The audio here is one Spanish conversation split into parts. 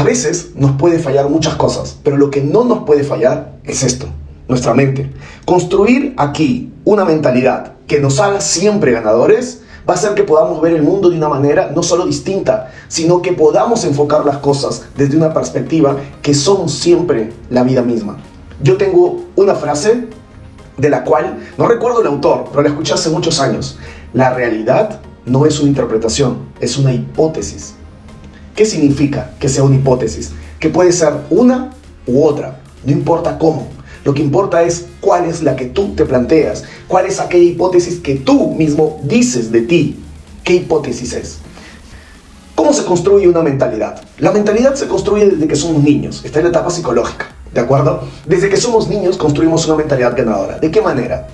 A veces nos puede fallar muchas cosas, pero lo que no nos puede fallar es esto, nuestra mente. Construir aquí una mentalidad que nos haga siempre ganadores va a hacer que podamos ver el mundo de una manera no solo distinta, sino que podamos enfocar las cosas desde una perspectiva que son siempre la vida misma. Yo tengo una frase de la cual no recuerdo el autor, pero la escuché hace muchos años. La realidad no es una interpretación, es una hipótesis. ¿Qué significa que sea una hipótesis? Que puede ser una u otra, no importa cómo. Lo que importa es cuál es la que tú te planteas, cuál es aquella hipótesis que tú mismo dices de ti. ¿Qué hipótesis es? ¿Cómo se construye una mentalidad? La mentalidad se construye desde que somos niños, está en la etapa psicológica, ¿de acuerdo? Desde que somos niños construimos una mentalidad ganadora. ¿De qué manera?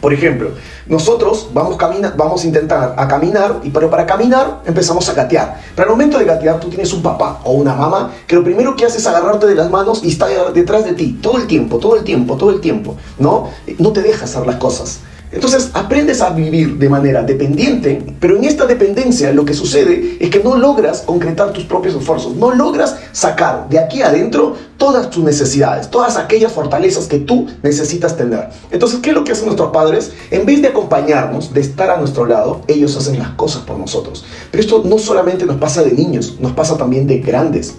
Por ejemplo, nosotros vamos, camina, vamos a intentar a caminar, y pero para caminar empezamos a gatear. Pero al momento de gatear tú tienes un papá o una mamá que lo primero que hace es agarrarte de las manos y está detrás de ti todo el tiempo, todo el tiempo, todo el tiempo, ¿no? No te deja hacer las cosas. Entonces aprendes a vivir de manera dependiente, pero en esta dependencia lo que sucede es que no logras concretar tus propios esfuerzos, no logras sacar de aquí adentro todas tus necesidades, todas aquellas fortalezas que tú necesitas tener. Entonces, ¿qué es lo que hacen nuestros padres? En vez de acompañarnos, de estar a nuestro lado, ellos hacen las cosas por nosotros. Pero esto no solamente nos pasa de niños, nos pasa también de grandes.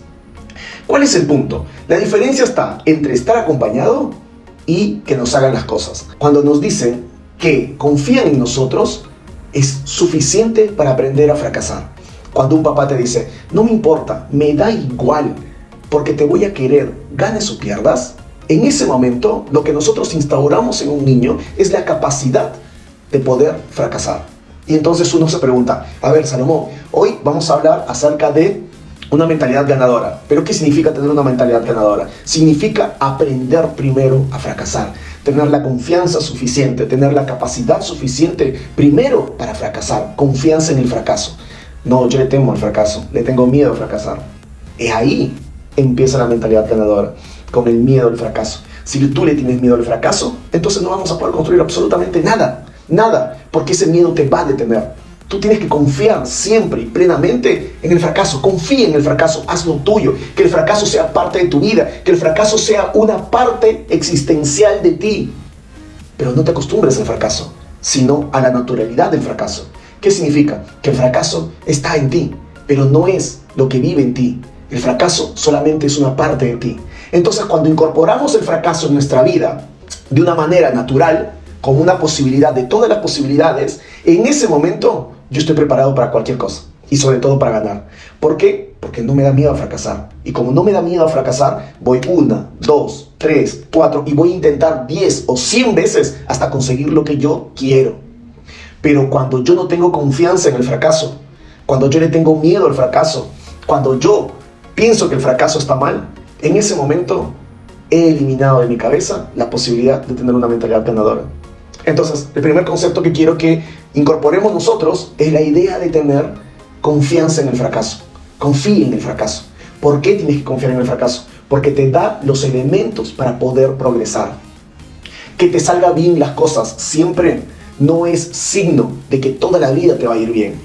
¿Cuál es el punto? La diferencia está entre estar acompañado y que nos hagan las cosas. Cuando nos dicen, que confían en nosotros es suficiente para aprender a fracasar. Cuando un papá te dice, no me importa, me da igual, porque te voy a querer, ganes o pierdas, en ese momento lo que nosotros instauramos en un niño es la capacidad de poder fracasar. Y entonces uno se pregunta, a ver Salomón, hoy vamos a hablar acerca de una mentalidad ganadora. ¿Pero qué significa tener una mentalidad ganadora? Significa aprender primero a fracasar tener la confianza suficiente, tener la capacidad suficiente primero para fracasar, confianza en el fracaso. No, yo le temo al fracaso, le tengo miedo a fracasar. Y ahí empieza la mentalidad ganadora, con el miedo al fracaso. Si tú le tienes miedo al fracaso, entonces no vamos a poder construir absolutamente nada, nada, porque ese miedo te va a detener. Tú tienes que confiar siempre y plenamente en el fracaso. Confía en el fracaso, hazlo tuyo. Que el fracaso sea parte de tu vida, que el fracaso sea una parte existencial de ti. Pero no te acostumbres al fracaso, sino a la naturalidad del fracaso. ¿Qué significa? Que el fracaso está en ti, pero no es lo que vive en ti. El fracaso solamente es una parte de ti. Entonces cuando incorporamos el fracaso en nuestra vida de una manera natural, como una posibilidad de todas las posibilidades, en ese momento yo estoy preparado para cualquier cosa y sobre todo para ganar. ¿Por qué? Porque no me da miedo a fracasar. Y como no me da miedo a fracasar, voy una, dos, tres, cuatro y voy a intentar diez o cien veces hasta conseguir lo que yo quiero. Pero cuando yo no tengo confianza en el fracaso, cuando yo le tengo miedo al fracaso, cuando yo pienso que el fracaso está mal, en ese momento he eliminado de mi cabeza la posibilidad de tener una mentalidad ganadora. Entonces, el primer concepto que quiero que incorporemos nosotros es la idea de tener confianza en el fracaso. Confíe en el fracaso. ¿Por qué tienes que confiar en el fracaso? Porque te da los elementos para poder progresar. Que te salga bien las cosas siempre no es signo de que toda la vida te va a ir bien.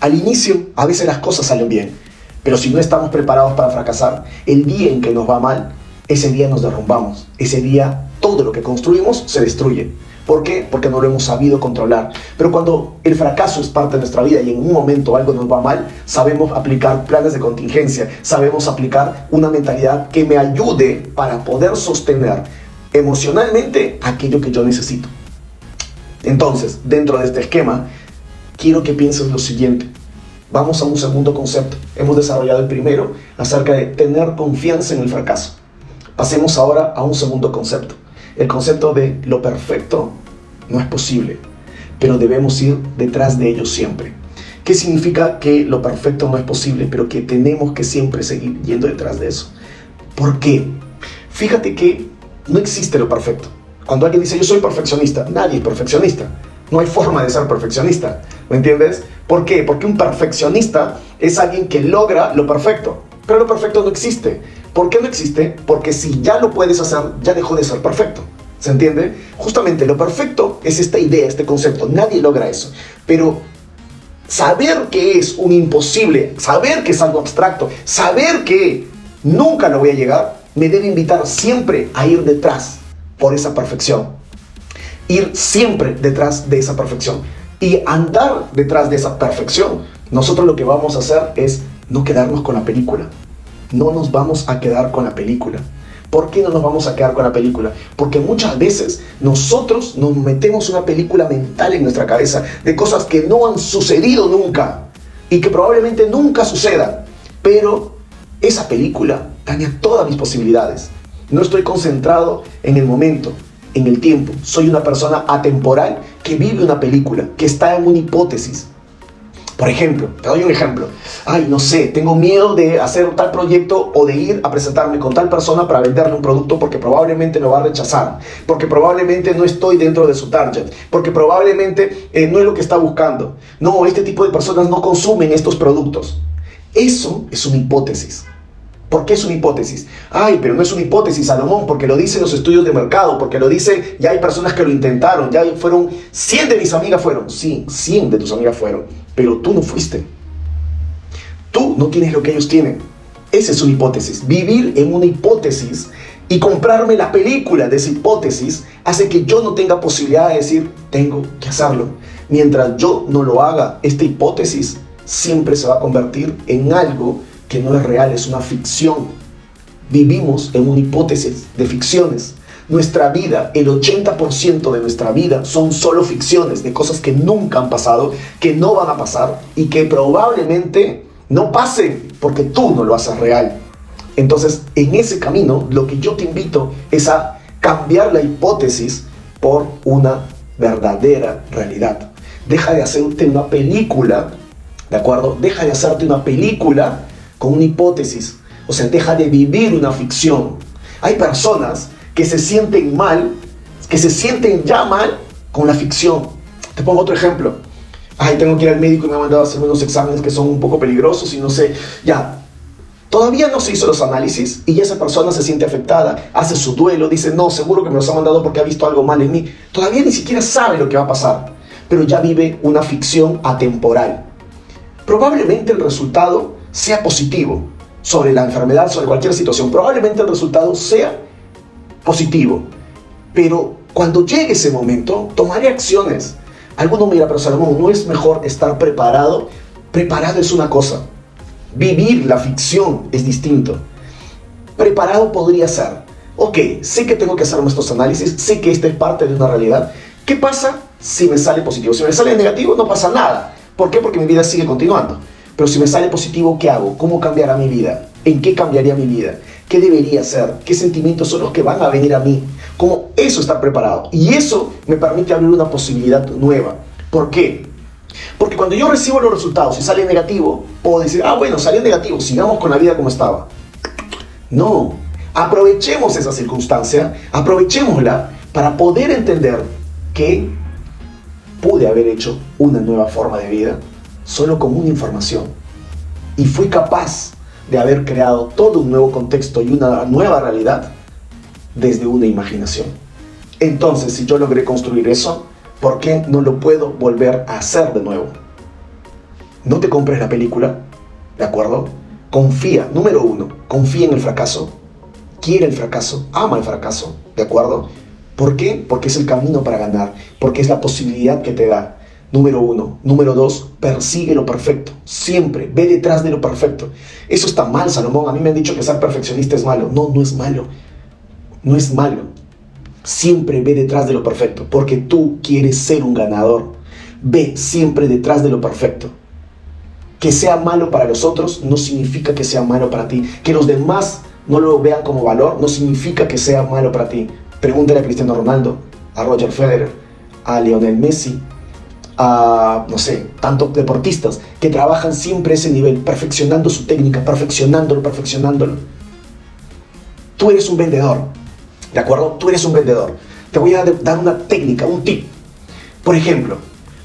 Al inicio, a veces las cosas salen bien, pero si no estamos preparados para fracasar, el día en que nos va mal, ese día nos derrumbamos. Ese día todo lo que construimos se destruye. ¿Por qué? Porque no lo hemos sabido controlar. Pero cuando el fracaso es parte de nuestra vida y en un momento algo nos va mal, sabemos aplicar planes de contingencia, sabemos aplicar una mentalidad que me ayude para poder sostener emocionalmente aquello que yo necesito. Entonces, dentro de este esquema, quiero que pienses lo siguiente. Vamos a un segundo concepto. Hemos desarrollado el primero acerca de tener confianza en el fracaso. Pasemos ahora a un segundo concepto el concepto de lo perfecto no es posible, pero debemos ir detrás de ello siempre. ¿Qué significa que lo perfecto no es posible, pero que tenemos que siempre seguir yendo detrás de eso? ¿Por qué? Fíjate que no existe lo perfecto. Cuando alguien dice yo soy perfeccionista, nadie es perfeccionista. No hay forma de ser perfeccionista. ¿Me entiendes? ¿Por qué? Porque un perfeccionista es alguien que logra lo perfecto. Pero lo perfecto no existe. ¿Por qué no existe? Porque si ya lo puedes hacer, ya dejó de ser perfecto. ¿Se entiende? Justamente lo perfecto es esta idea, este concepto. Nadie logra eso. Pero saber que es un imposible, saber que es algo abstracto, saber que nunca lo voy a llegar, me debe invitar siempre a ir detrás por esa perfección. Ir siempre detrás de esa perfección. Y andar detrás de esa perfección, nosotros lo que vamos a hacer es no quedarnos con la película. No nos vamos a quedar con la película. ¿Por qué no nos vamos a quedar con la película? Porque muchas veces nosotros nos metemos una película mental en nuestra cabeza de cosas que no han sucedido nunca y que probablemente nunca sucedan. Pero esa película daña todas mis posibilidades. No estoy concentrado en el momento, en el tiempo. Soy una persona atemporal que vive una película, que está en una hipótesis. Por ejemplo, te doy un ejemplo. Ay, no sé, tengo miedo de hacer tal proyecto o de ir a presentarme con tal persona para venderle un producto porque probablemente me va a rechazar, porque probablemente no estoy dentro de su target, porque probablemente eh, no es lo que está buscando. No, este tipo de personas no consumen estos productos. Eso es una hipótesis. ¿Por qué es una hipótesis? Ay, pero no es una hipótesis, Salomón, porque lo dicen los estudios de mercado, porque lo dice, ya hay personas que lo intentaron, ya fueron, 100 de mis amigas fueron, sí, 100 de tus amigas fueron, pero tú no fuiste. Tú no tienes lo que ellos tienen. Esa es una hipótesis. Vivir en una hipótesis y comprarme la película de esa hipótesis hace que yo no tenga posibilidad de decir, tengo que hacerlo. Mientras yo no lo haga, esta hipótesis siempre se va a convertir en algo no es real, es una ficción. Vivimos en una hipótesis de ficciones. Nuestra vida, el 80% de nuestra vida son solo ficciones de cosas que nunca han pasado, que no van a pasar y que probablemente no pasen porque tú no lo haces real. Entonces, en ese camino, lo que yo te invito es a cambiar la hipótesis por una verdadera realidad. Deja de hacerte una película, ¿de acuerdo? Deja de hacerte una película con una hipótesis. O sea, deja de vivir una ficción. Hay personas que se sienten mal, que se sienten ya mal con la ficción. Te pongo otro ejemplo. Ay, tengo que ir al médico y me ha mandado a hacer unos exámenes que son un poco peligrosos y no sé. Ya, Todavía no se hizo los análisis y esa persona se siente afectada, hace su duelo, dice, no, seguro que me los ha mandado porque ha visto algo mal en mí. Todavía ni siquiera sabe lo que va a pasar, pero ya vive una ficción atemporal. Probablemente el resultado sea positivo sobre la enfermedad, sobre cualquier situación. Probablemente el resultado sea positivo. Pero cuando llegue ese momento, tomaré acciones. Alguno mira, pero Salomón, ¿no es mejor estar preparado? Preparado es una cosa. Vivir la ficción es distinto. Preparado podría ser, ok, sé que tengo que hacer estos análisis, sé que esta es parte de una realidad. ¿Qué pasa si me sale positivo? Si me sale negativo, no pasa nada. ¿Por qué? Porque mi vida sigue continuando. Pero si me sale positivo, ¿qué hago? ¿Cómo cambiará mi vida? ¿En qué cambiaría mi vida? ¿Qué debería hacer? ¿Qué sentimientos son los que van a venir a mí? ¿Cómo eso está preparado? Y eso me permite abrir una posibilidad nueva. ¿Por qué? Porque cuando yo recibo los resultados y sale negativo, puedo decir, ah, bueno, salió negativo, sigamos con la vida como estaba. No, aprovechemos esa circunstancia, aprovechémosla para poder entender que pude haber hecho una nueva forma de vida solo con una información. Y fui capaz de haber creado todo un nuevo contexto y una nueva realidad desde una imaginación. Entonces, si yo logré construir eso, ¿por qué no lo puedo volver a hacer de nuevo? No te compres la película, ¿de acuerdo? Confía, número uno, confía en el fracaso, quiere el fracaso, ama el fracaso, ¿de acuerdo? ¿Por qué? Porque es el camino para ganar, porque es la posibilidad que te da. Número uno. Número dos, persigue lo perfecto. Siempre, ve detrás de lo perfecto. Eso está mal, Salomón. A mí me han dicho que ser perfeccionista es malo. No, no es malo. No es malo. Siempre ve detrás de lo perfecto, porque tú quieres ser un ganador. Ve siempre detrás de lo perfecto. Que sea malo para los otros no significa que sea malo para ti. Que los demás no lo vean como valor no significa que sea malo para ti. Pregúntale a Cristiano Ronaldo, a Roger Federer, a Lionel Messi, a, no sé, tantos deportistas que trabajan siempre ese nivel, perfeccionando su técnica, perfeccionándolo, perfeccionándolo. Tú eres un vendedor, ¿de acuerdo? Tú eres un vendedor. Te voy a dar una técnica, un tip. Por ejemplo,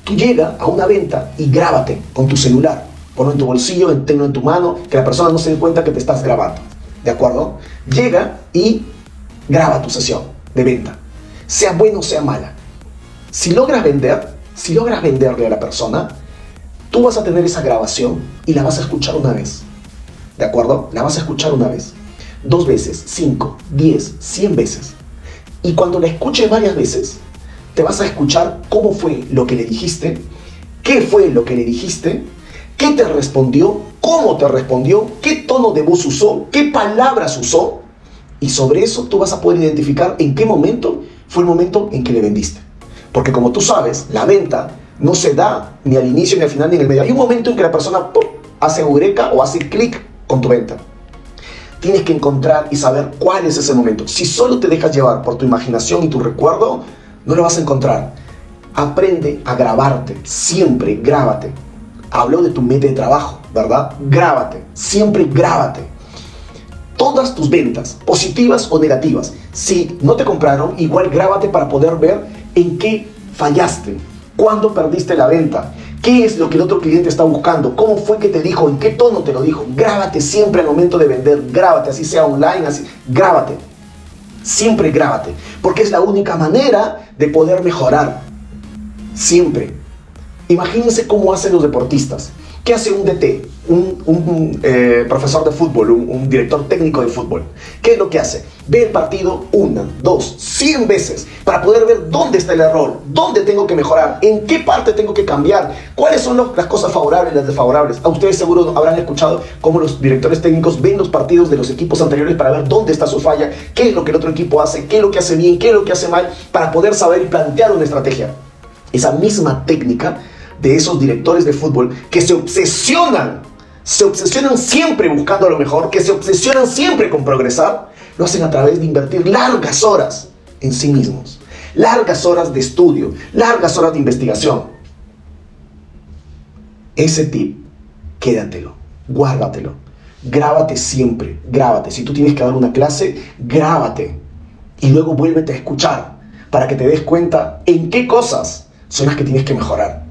tú llegas a una venta y grábate con tu celular. Ponlo en tu bolsillo, tenlo en tu mano, que la persona no se dé cuenta que te estás grabando. ¿De acuerdo? Llega y graba tu sesión de venta. Sea buena o sea mala. Si logras vender, si logras venderle a la persona, tú vas a tener esa grabación y la vas a escuchar una vez. ¿De acuerdo? La vas a escuchar una vez. dos veces, cinco, diez, cien veces. Y cuando la escuches varias veces, te vas a escuchar cómo fue lo que le dijiste, qué fue lo que le dijiste, qué te respondió, cómo te respondió, qué tono de voz usó, qué palabras usó. Y sobre eso tú vas a poder identificar en qué momento fue el momento en que le vendiste. Porque como tú sabes, la venta no se da ni al inicio, ni al final, ni en el medio. Hay un momento en que la persona hace eureka o hace clic con tu venta. Tienes que encontrar y saber cuál es ese momento. Si solo te dejas llevar por tu imaginación y tu recuerdo, no lo vas a encontrar. Aprende a grabarte, siempre grábate. Hablo de tu meta de trabajo, ¿verdad? Grábate, siempre grábate. Todas tus ventas, positivas o negativas, si no te compraron, igual grábate para poder ver en qué fallaste, cuándo perdiste la venta, qué es lo que el otro cliente está buscando, cómo fue que te dijo, en qué tono te lo dijo. Grábate siempre al momento de vender, grábate, así sea online, así, grábate. Siempre grábate, porque es la única manera de poder mejorar. Siempre. Imagínense cómo hacen los deportistas. ¿Qué hace un DT? Un, eh, profesor de fútbol, un, director técnico de fútbol. ¿Qué es lo que hace? Ve el partido una, dos, cien veces para poder ver dónde está el error, dónde tengo que mejorar, en qué parte tengo que cambiar, cuáles son las cosas favorables las desfavorables. A ustedes seguro habrán escuchado cómo los directores técnicos ven los partidos de los equipos anteriores para ver dónde está su falla, qué es lo que el otro equipo hace, qué es lo que hace bien, qué es lo que hace mal, para poder saber y plantear una estrategia. Esa misma técnica de esos directores de fútbol que se obsesionan, se obsesionan siempre buscando lo mejor, que se obsesionan siempre con progresar, lo hacen a través de invertir largas horas en sí mismos, largas horas de estudio, largas horas de investigación. Ese tip, quédatelo, guárdatelo, grábate siempre, grábate. Si tú tienes que dar una clase, grábate y luego vuélvete a escuchar para que te des cuenta en qué cosas son las que tienes que mejorar.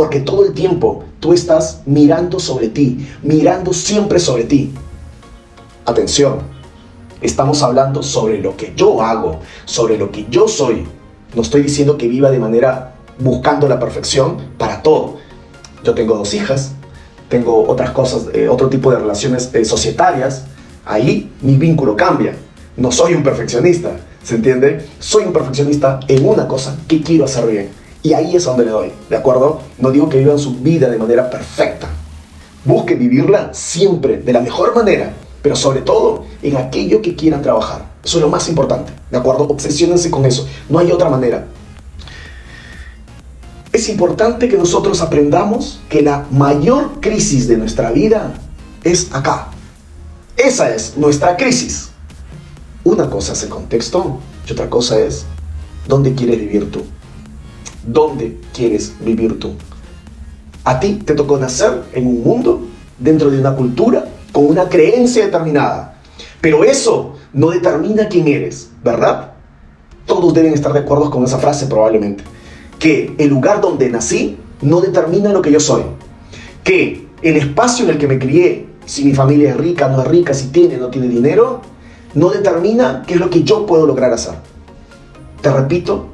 Porque todo el tiempo tú estás mirando sobre ti, mirando siempre sobre ti. Atención, estamos hablando sobre lo que yo hago, sobre lo que yo soy. No estoy diciendo que viva de manera buscando la perfección para todo. Yo tengo dos hijas, tengo otras cosas, eh, otro tipo de relaciones eh, societarias. Ahí mi vínculo cambia. No soy un perfeccionista, ¿se entiende? Soy un perfeccionista en una cosa que quiero hacer bien y ahí es donde le doy, ¿de acuerdo? No digo que vivan su vida de manera perfecta. Busquen vivirla siempre de la mejor manera, pero sobre todo en aquello que quieran trabajar. Eso es lo más importante, ¿de acuerdo? Obsesionense con eso. No hay otra manera. Es importante que nosotros aprendamos que la mayor crisis de nuestra vida es acá. Esa es nuestra crisis. Una cosa es el contexto y otra cosa es dónde quieres vivir tú. ¿Dónde quieres vivir tú? A ti te tocó nacer en un mundo, dentro de una cultura, con una creencia determinada. Pero eso no determina quién eres, ¿verdad? Todos deben estar de acuerdo con esa frase probablemente. Que el lugar donde nací no determina lo que yo soy. Que el espacio en el que me crié, si mi familia es rica, no es rica, si tiene, no tiene dinero, no determina qué es lo que yo puedo lograr hacer. Te repito,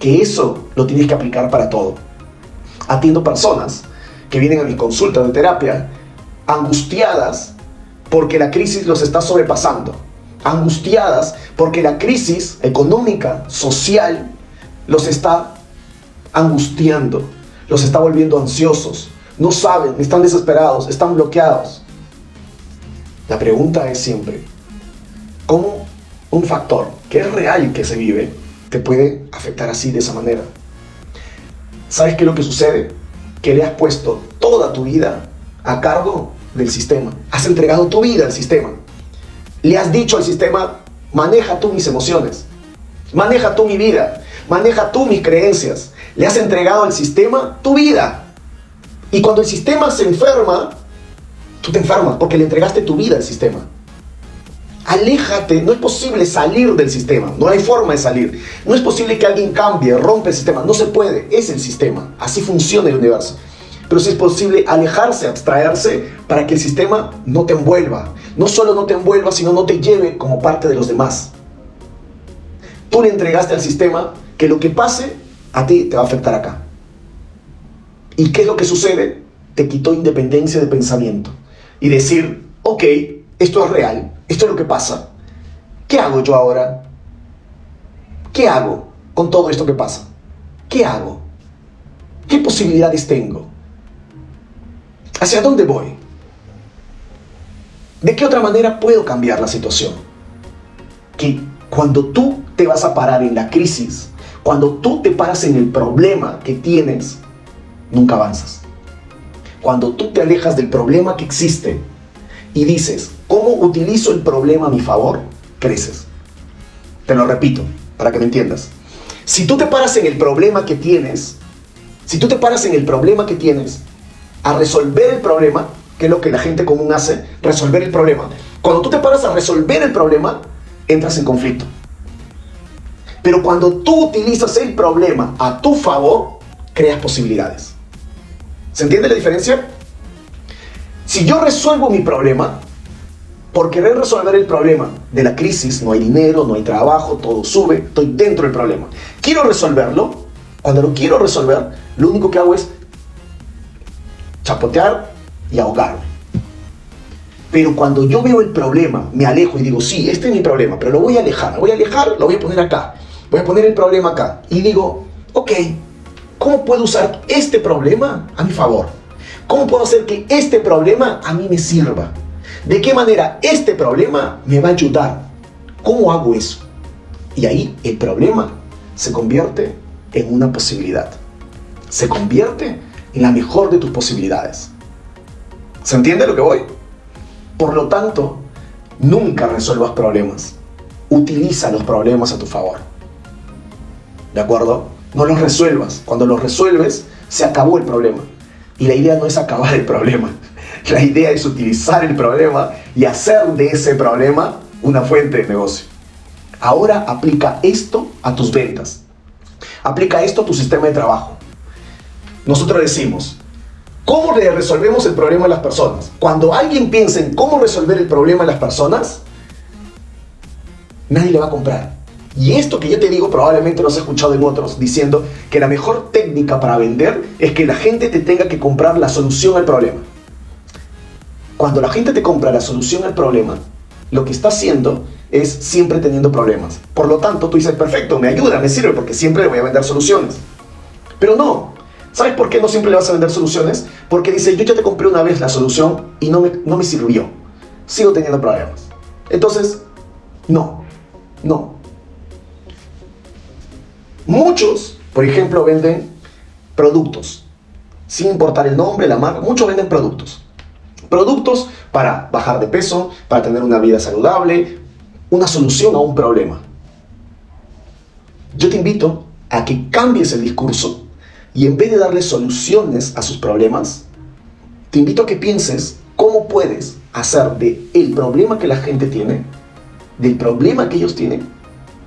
que eso lo tienes que aplicar para todo. Atiendo personas que vienen a mi consulta de terapia angustiadas porque la crisis los está sobrepasando, angustiadas porque la crisis económica, social, los está angustiando, los está volviendo ansiosos, no saben, están desesperados, están bloqueados. La pregunta es siempre, ¿cómo un factor que es real que se vive te puede afectar así, de esa manera. ¿Sabes qué es lo que sucede? Que le has puesto toda tu vida a cargo del sistema. Has entregado tu vida al sistema. Le has dicho al sistema, maneja tú mis emociones, maneja tú mi vida, maneja tú mis creencias. Le has entregado al sistema tu vida. Y cuando el sistema se enferma, tú te enfermas porque le entregaste tu vida al sistema. Aléjate, no es posible salir del sistema, no hay forma de salir. No es posible que alguien cambie, rompe el sistema, no se puede, es el sistema, así funciona el universo. Pero sí es posible alejarse, abstraerse para que el sistema no te envuelva. No solo no te envuelva, sino no te lleve como parte de los demás. Tú le entregaste al sistema que lo que pase a ti te va a afectar acá. ¿Y qué es lo que sucede? Te quitó independencia de pensamiento. Y decir, ok, esto es real, esto es lo que pasa. ¿Qué hago yo ahora? ¿Qué hago con todo esto que pasa? ¿Qué hago? ¿Qué posibilidades tengo? ¿Hacia dónde voy? ¿De qué otra manera puedo cambiar la situación? Que cuando tú te vas a parar en la crisis, cuando tú te paras en el problema que tienes, nunca avanzas. Cuando tú te alejas del problema que existe y dices, ¿cómo utilizo el problema a mi favor? Creces. Te lo repito, para que me entiendas. Si tú te paras en el problema que tienes, si tú te paras en el problema que tienes, a resolver el problema, que es lo que la gente común hace, resolver el problema. Cuando tú te paras a resolver el problema, entras en conflicto. Pero cuando tú utilizas el problema a tu favor, creas posibilidades. ¿Se entiende la diferencia? Si yo resuelvo mi problema, por querer resolver el problema de la crisis, no hay dinero, no hay trabajo, todo sube, estoy dentro del problema. Quiero resolverlo, cuando lo quiero resolver, lo único que hago es chapotear y ahogarme. Pero cuando yo veo el problema, me alejo y digo, sí, este es mi problema, pero lo voy a alejar, lo voy a alejar, lo voy a poner acá. Voy a poner el problema acá. Y digo, ok, ¿cómo puedo usar este problema a mi favor? ¿Cómo puedo hacer que este problema a mí me sirva? ¿De qué manera este problema me va a ayudar? ¿Cómo hago eso? Y ahí el problema se convierte en una posibilidad. Se convierte en la mejor de tus posibilidades. ¿Se entiende lo que voy? Por lo tanto, nunca resuelvas problemas. Utiliza los problemas a tu favor. ¿De acuerdo? No los resuelvas. Cuando los resuelves, se acabó el problema. Y la idea no es acabar el problema. La idea es utilizar el problema y hacer de ese problema una fuente de negocio. Ahora aplica esto a tus ventas. Aplica esto a tu sistema de trabajo. Nosotros decimos, ¿cómo le resolvemos el problema a las personas? Cuando alguien piensa en cómo resolver el problema a las personas, nadie le va a comprar. Y esto que yo te digo probablemente lo has escuchado en otros, diciendo que la mejor técnica para vender es que la gente te tenga que comprar la solución al problema. Cuando la gente te compra la solución al problema, lo que está haciendo es siempre teniendo problemas. Por lo tanto, tú dices, perfecto, me ayuda, me sirve, porque siempre le voy a vender soluciones. Pero no. ¿Sabes por qué no siempre le vas a vender soluciones? Porque dice, yo ya te compré una vez la solución y no me, no me sirvió. Sigo teniendo problemas. Entonces, no, no. Muchos, por ejemplo, venden productos. Sin importar el nombre, la marca, muchos venden productos. Productos para bajar de peso, para tener una vida saludable, una solución a un problema. Yo te invito a que cambies el discurso y en vez de darle soluciones a sus problemas, te invito a que pienses cómo puedes hacer de el problema que la gente tiene, del problema que ellos tienen,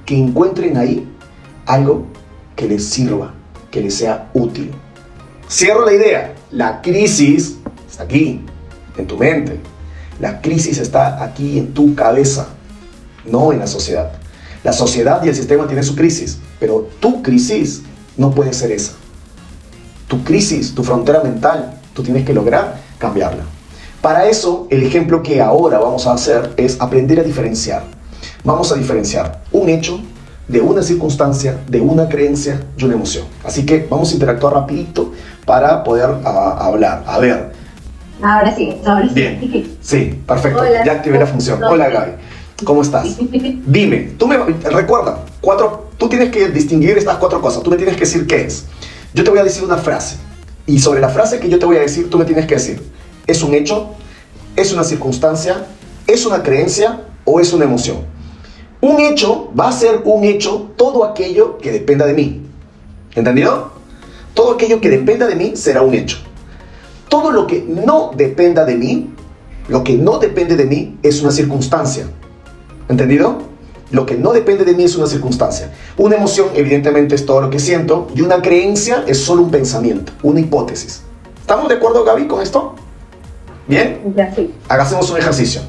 que encuentren ahí algo que les sirva, que les sea útil. Cierro la idea. La crisis está aquí en tu mente. La crisis está aquí en tu cabeza, no en la sociedad. La sociedad y el sistema tienen su crisis, pero tu crisis no puede ser esa. Tu crisis, tu frontera mental, tú tienes que lograr cambiarla. Para eso, el ejemplo que ahora vamos a hacer es aprender a diferenciar. Vamos a diferenciar un hecho de una circunstancia, de una creencia y una emoción. Así que vamos a interactuar rapidito para poder ah, hablar. A ver, Ahora sí, ahora sí. Bien. Sí, perfecto. Ya activé la función. Hola Gaby. ¿Cómo estás? Dime, tú me recuerda, cuatro, tú tienes que distinguir estas cuatro cosas. Tú me tienes que decir qué es. Yo te voy a decir una frase. Y sobre la frase que yo te voy a decir, tú me tienes que decir, ¿es un hecho? ¿Es una circunstancia? ¿Es una creencia? ¿O es una emoción? Un hecho va a ser un hecho todo aquello que dependa de mí. ¿Entendido? Todo aquello que dependa de mí será un hecho todo lo que no dependa de mí, lo que no depende de mí es una circunstancia. ¿Entendido? Lo que no depende de mí es una circunstancia. Una emoción, evidentemente, es todo lo que siento. Y una creencia es solo un pensamiento, una hipótesis. ¿Estamos de acuerdo, Gaby, con esto? ¿Bien? Ya, sí. Hagamos un ejercicio.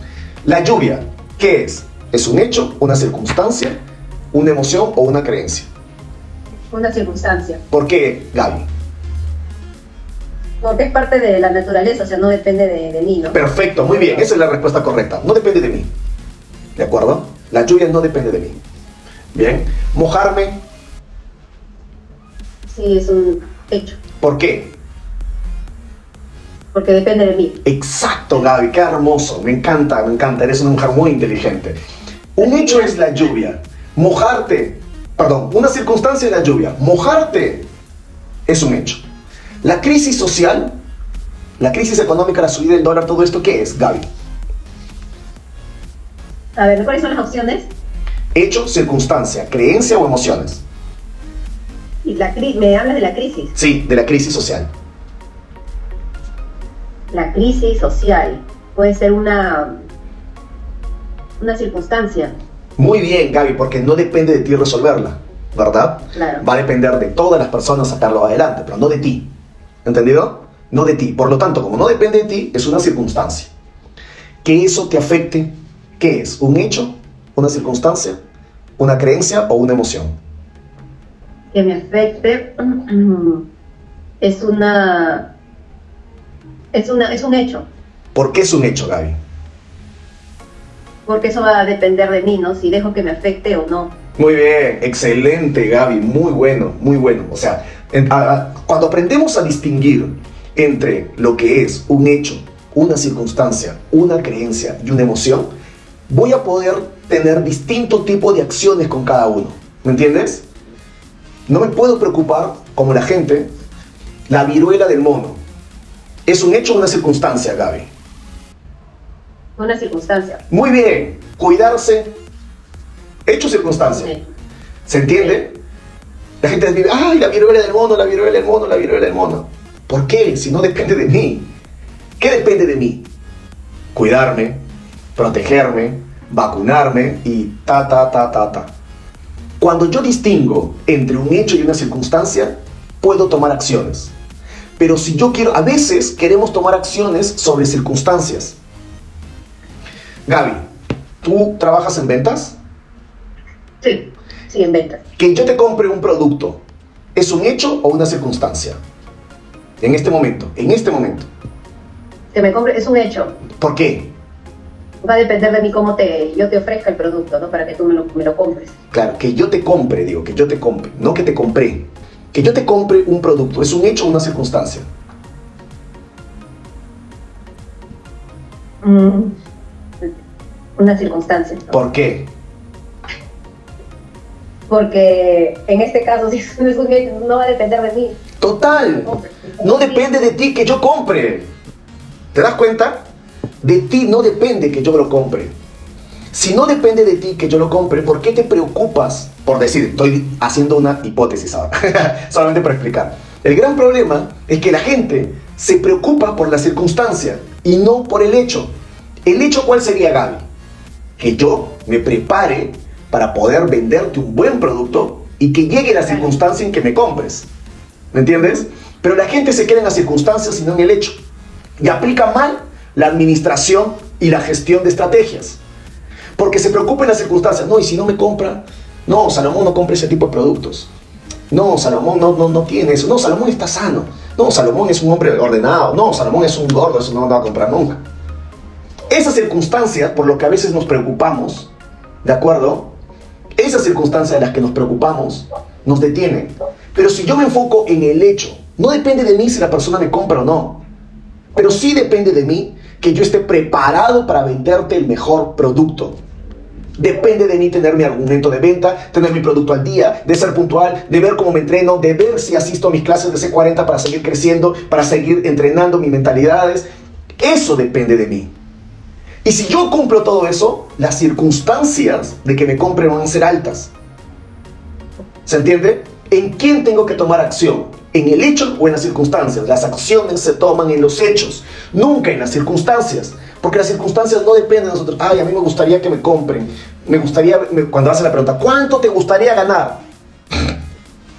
La lluvia, ¿qué es? ¿Es un hecho, una circunstancia, una emoción o una creencia? Una circunstancia. ¿Por qué, Gaby? Porque es parte de la naturaleza, o sea, no depende de, mí, ¿no? Perfecto, muy bien, esa es la respuesta correcta. No depende de mí. ¿De acuerdo? La lluvia no depende de mí. Bien. Mojarme. Sí, es un hecho. ¿Por qué? Porque depende de mí. Exacto, Gaby, qué hermoso. Me encanta, me encanta. Eres una mujer muy inteligente. Un hecho es la lluvia. Mojarte, perdón, una circunstancia es la lluvia. Mojarte es un hecho. La crisis social, la crisis económica, la subida del dólar, todo esto, ¿qué es, Gaby? A ver, ¿cuáles son las opciones? Hecho, circunstancia, creencia o emociones. Y la me hablas de la crisis. Sí, de la crisis social. La crisis social puede ser una una circunstancia, Muy bien, Gaby, porque no depende de ti resolverla, ¿verdad? claro. Va a depender de todas las personas sacarlo adelante, pero no de ti. ¿Entendido? No de ti. Por lo tanto, como no depende de ti, es una circunstancia. Que eso te afecte, ¿qué es? ¿Un hecho? ¿Una circunstancia? ¿Una creencia o una emoción? Que me afecte es una es una es un hecho, ¿Por qué es un hecho, Gaby? porque eso va a depender de mí, ¿no? Si dejo que me afecte o no. Muy bien, excelente Gaby, muy bueno, muy bueno. O sea, cuando aprendemos a distinguir entre lo que es un hecho, una circunstancia, una creencia y una emoción, voy a poder tener distinto tipo de acciones con cada uno. ¿Me entiendes? No me puedo preocupar, como la gente, la viruela del mono. ¿Es un hecho o una circunstancia, Gaby? Una circunstancia. Muy bien, cuidarse, hecho o circunstancia. Sí. ¿Se entiende? La gente vive, ay, la viruela del mono, la viruela del mono, la viruela del mono. ¿Por qué? Si no depende de mí. ¿Qué depende de mí? Cuidarme, protegerme, vacunarme y ta, ta, ta, ta, ta. Cuando yo distingo entre un hecho y una circunstancia, puedo tomar acciones. Pero si yo quiero, a veces queremos tomar acciones sobre circunstancias. Gaby, ¿tú trabajas en ventas? Sí, sí, en ventas. que yo te compre un producto, ¿es un hecho o una circunstancia? En este momento, en este momento. Que me compre es un hecho. ¿Por qué? Va a depender de mí cómo te, yo te ofrezca el producto, ¿no? Para que tú me lo, me lo compres. Claro, que yo te compre, digo, que yo te compre, no que te compré. Que yo te compre un producto, ¿es un hecho o una circunstancia? Mm, Una circunstancia. ¿no? ¿Por qué? Porque en este caso, si es un no va a depender de mí. Total, no depende de ti que yo compre. ¿Te das cuenta? De ti no depende que yo lo compre. Si no depende de ti que yo lo compre, ¿por qué te preocupas? Por decir, estoy haciendo una hipótesis ahora, solamente para explicar. El gran problema es que la gente se preocupa por la circunstancia y no por el hecho. ¿El hecho cuál sería, Gaby? Que yo me prepare para poder venderte un buen producto y que llegue la circunstancia en que me compres. ¿Me entiendes? Pero la gente se queda en las circunstancias y no en el hecho. Y aplica mal la administración y la gestión de estrategias. Porque se preocupa en las circunstancias. No, y si no me compra, no, Salomón no compra ese tipo de productos. No, Salomón no, no, no tiene eso. No, Salomón está sano. No, Salomón es un hombre ordenado. No, Salomón es un gordo, eso no lo va a comprar nunca. Esas circunstancias por lo que a veces nos preocupamos, ¿de acuerdo? Esas circunstancias de las que nos preocupamos nos detienen. Pero si yo me enfoco en el hecho, no depende de mí si la persona me compra o no. Pero sí depende de mí que yo esté preparado para venderte el mejor producto. Depende de mí tener mi argumento de venta, tener mi producto al día, de ser puntual, de ver cómo me entreno, de ver si asisto a mis clases de C40 para seguir creciendo, para seguir entrenando mis mentalidades. Eso depende de mí. Y si yo cumplo todo eso, las circunstancias de que me compren van a ser altas. ¿Se entiende? ¿En quién tengo que tomar acción? ¿En el hecho o en las circunstancias? Las acciones se toman en los hechos, nunca en las circunstancias. Porque las circunstancias no dependen de nosotros. Ay, a mí me gustaría que me compren. Me gustaría, cuando hace la pregunta, ¿cuánto te gustaría ganar?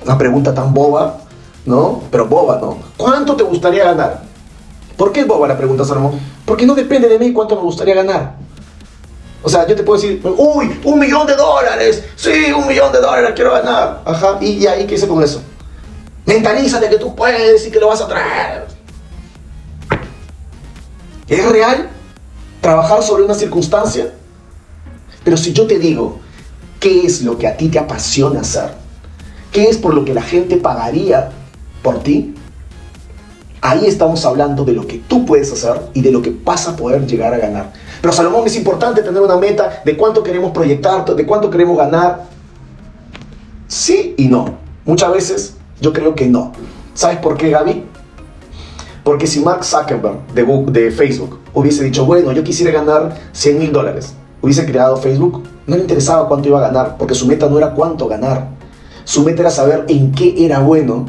Una pregunta tan boba, ¿no? Pero boba, ¿no? ¿Cuánto te gustaría ganar? ¿Por qué es boba la pregunta, Salomón? Porque no depende de mí cuánto me gustaría ganar. O sea, yo te puedo decir, uy, un millón de dólares. Sí, un millón de dólares quiero ganar. Ajá, y, ahí, ¿qué hice con eso? Mentalízate que tú puedes y que lo vas a traer. ¿Es real trabajar sobre una circunstancia? Pero si yo te digo, ¿qué es lo que a ti te apasiona hacer? ¿Qué es por lo que la gente pagaría por ti? Ahí estamos hablando de lo que tú puedes hacer y de lo que vas a poder llegar a ganar. Pero Salomón es importante tener una meta de cuánto queremos proyectar, de cuánto queremos ganar. Sí y no. Muchas veces yo creo que no. ¿Sabes por qué, Gaby? Porque si Mark Zuckerberg de, de Facebook hubiese dicho, bueno, yo quisiera ganar 100 mil dólares, hubiese creado Facebook, no le interesaba cuánto iba a ganar, porque su meta no era cuánto ganar. Su meta era saber en qué era bueno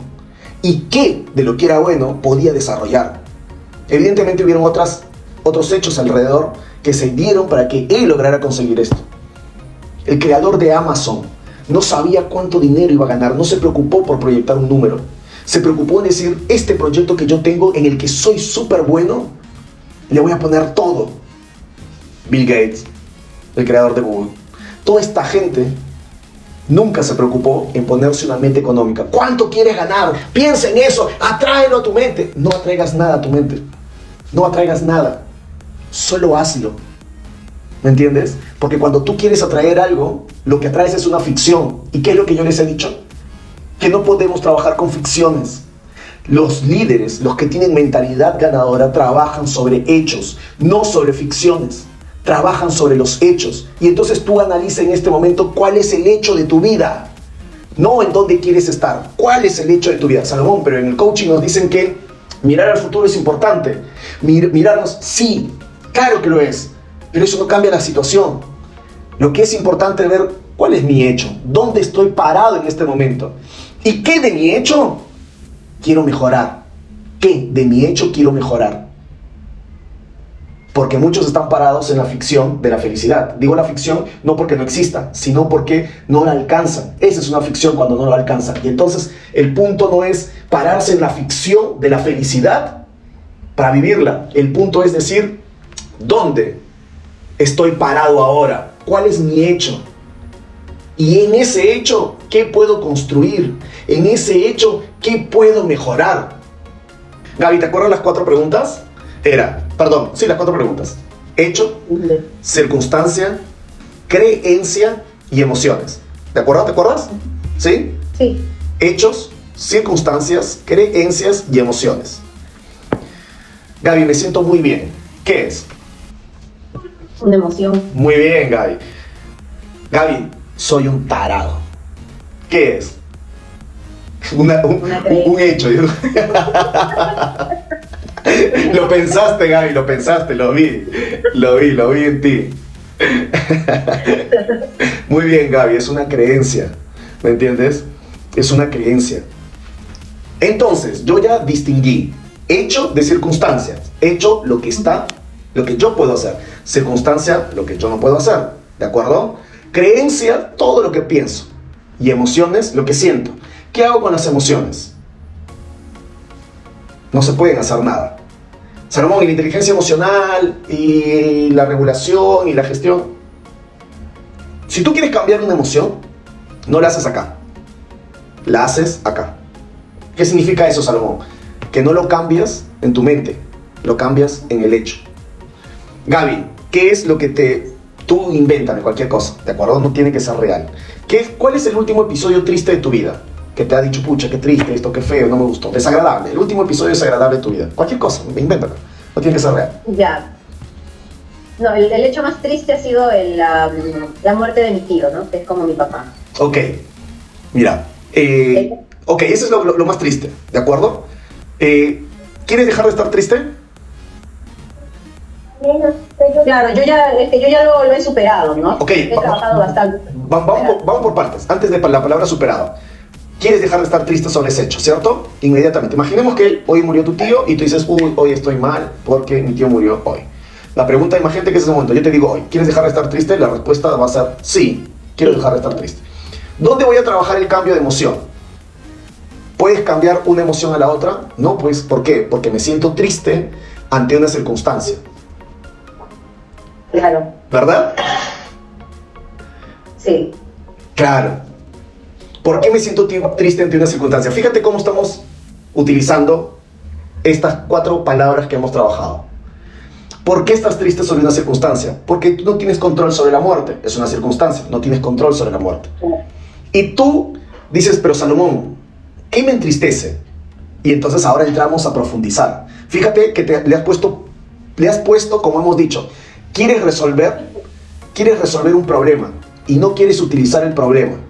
y qué de lo que era bueno podía desarrollar. Evidentemente hubieron otras, otros hechos alrededor que se dieron para que él lograra conseguir esto. El creador de Amazon no sabía cuánto dinero iba a ganar, no se preocupó por proyectar un número. Se preocupó en decir, este proyecto que yo tengo en el que soy súper bueno, le voy a poner todo. Bill Gates, el creador de Google. Toda esta gente nunca se preocupó en ponerse una mente económica. ¿Cuánto quieres ganar? Piensa en eso, atráelo a tu mente. No atraigas nada a tu mente. No atraigas nada. Solo hazlo. ¿Me entiendes? Porque cuando tú quieres atraer algo, lo que atraes es una ficción. ¿Y qué es lo que yo les he dicho? Que no podemos trabajar con ficciones. Los líderes, los que tienen mentalidad ganadora, trabajan sobre hechos, no sobre ficciones trabajan sobre los hechos. Y entonces tú analiza en este momento cuál es el hecho de tu vida. No en dónde quieres estar. ¿Cuál es el hecho de tu vida? Salomón, pero en el coaching nos dicen que mirar al futuro es importante. mirarnos, sí, claro que lo es. Pero eso no cambia la situación. Lo que es importante es ver cuál es mi hecho. ¿Dónde estoy parado en este momento? ¿Y qué de mi hecho quiero mejorar? ¿Qué de mi hecho quiero mejorar? Porque muchos están parados en la ficción de la felicidad. Digo la ficción no porque no exista, sino porque no la alcanzan. Esa es una ficción cuando no la alcanzan. Y entonces el punto no es pararse en la ficción de la felicidad para vivirla. El punto es decir, ¿dónde estoy parado ahora? ¿Cuál es mi hecho? Y en ese hecho, ¿qué puedo construir? En ese hecho, ¿qué puedo mejorar? Gaby, ¿te acuerdas las cuatro preguntas? Era, perdón, sí, las cuatro preguntas. Hecho, circunstancia, creencia y emociones. ¿De acuerdo? ¿Te acuerdas? ¿Sí? Sí. Hechos, circunstancias, creencias y emociones. Gaby, me siento muy bien. ¿Qué es? Una emoción. Muy bien, Gaby. Gaby, soy un tarado. ¿Qué es? un, un, hecho. lo pensaste, Gaby, lo pensaste, lo vi. Lo vi, lo vi en ti. Muy bien, Gaby, es una creencia. ¿Me entiendes? Es una creencia. Entonces, yo ya distinguí hecho de circunstancia. Hecho lo que está, lo que yo puedo hacer. Circunstancia, lo que yo no puedo hacer. ¿De acuerdo? Creencia, todo lo que pienso. Y emociones, lo que siento. ¿Qué hago con las emociones? no se pueden hacer nada. Salomón, y la inteligencia emocional y la regulación y la gestión. Si tú quieres cambiar una emoción, no la haces acá. La haces acá. ¿Qué significa eso, Salomón? Que no lo cambias en tu mente, lo cambias en el hecho. Gaby, ¿qué es lo que te... Tú inventas cualquier cosa, ¿de acuerdo? No tiene que ser real. ¿Qué, ¿Cuál es el último episodio triste de tu vida? Que te ha dicho, pucha, qué triste esto, qué feo, no me gustó. Desagradable. El último episodio desagradable de tu vida. Cualquier cosa, invéntalo. No tiene que ser real. Ya. No, el, hecho más triste ha sido la, muerte de mi tío, ¿no? Que es como mi papá. Ok. Mira. Eh, ok, eso es lo, más triste, ¿de acuerdo? Eh, ¿Quieres dejar de estar triste? Claro, yo ya, yo ya lo, he superado, ¿no? Ok. He trabajado bastante. Vamos, vamos, por partes. Antes de la palabra superado quieres dejar de estar triste sobre ese hecho, ¿cierto? Inmediatamente. Imaginemos que hoy murió tu tío y tú dices, uy, hoy estoy mal porque mi tío murió hoy. La pregunta, imagínate que es ese momento, yo te digo hoy, ¿quieres dejar de estar triste? La respuesta va a ser, sí, quiero dejar de estar triste. ¿Dónde voy a trabajar el cambio de emoción? ¿Puedes cambiar una emoción a la otra? No, pues, ¿por qué? Porque me siento triste ante una circunstancia. Claro. ¿Verdad? Sí. Claro. ¿Por qué me siento triste ante una circunstancia? Fíjate cómo estamos utilizando estas cuatro palabras que hemos trabajado. ¿Por qué estás triste sobre una circunstancia? Porque tú no tienes control sobre la muerte. Es una circunstancia, no tienes control sobre la muerte. Y tú dices, pero Salomón, ¿qué me entristece? Y entonces ahora entramos a profundizar. Fíjate que le has puesto, le has puesto, como hemos dicho, quieres resolver, quieres resolver un problema y no quieres utilizar el problema.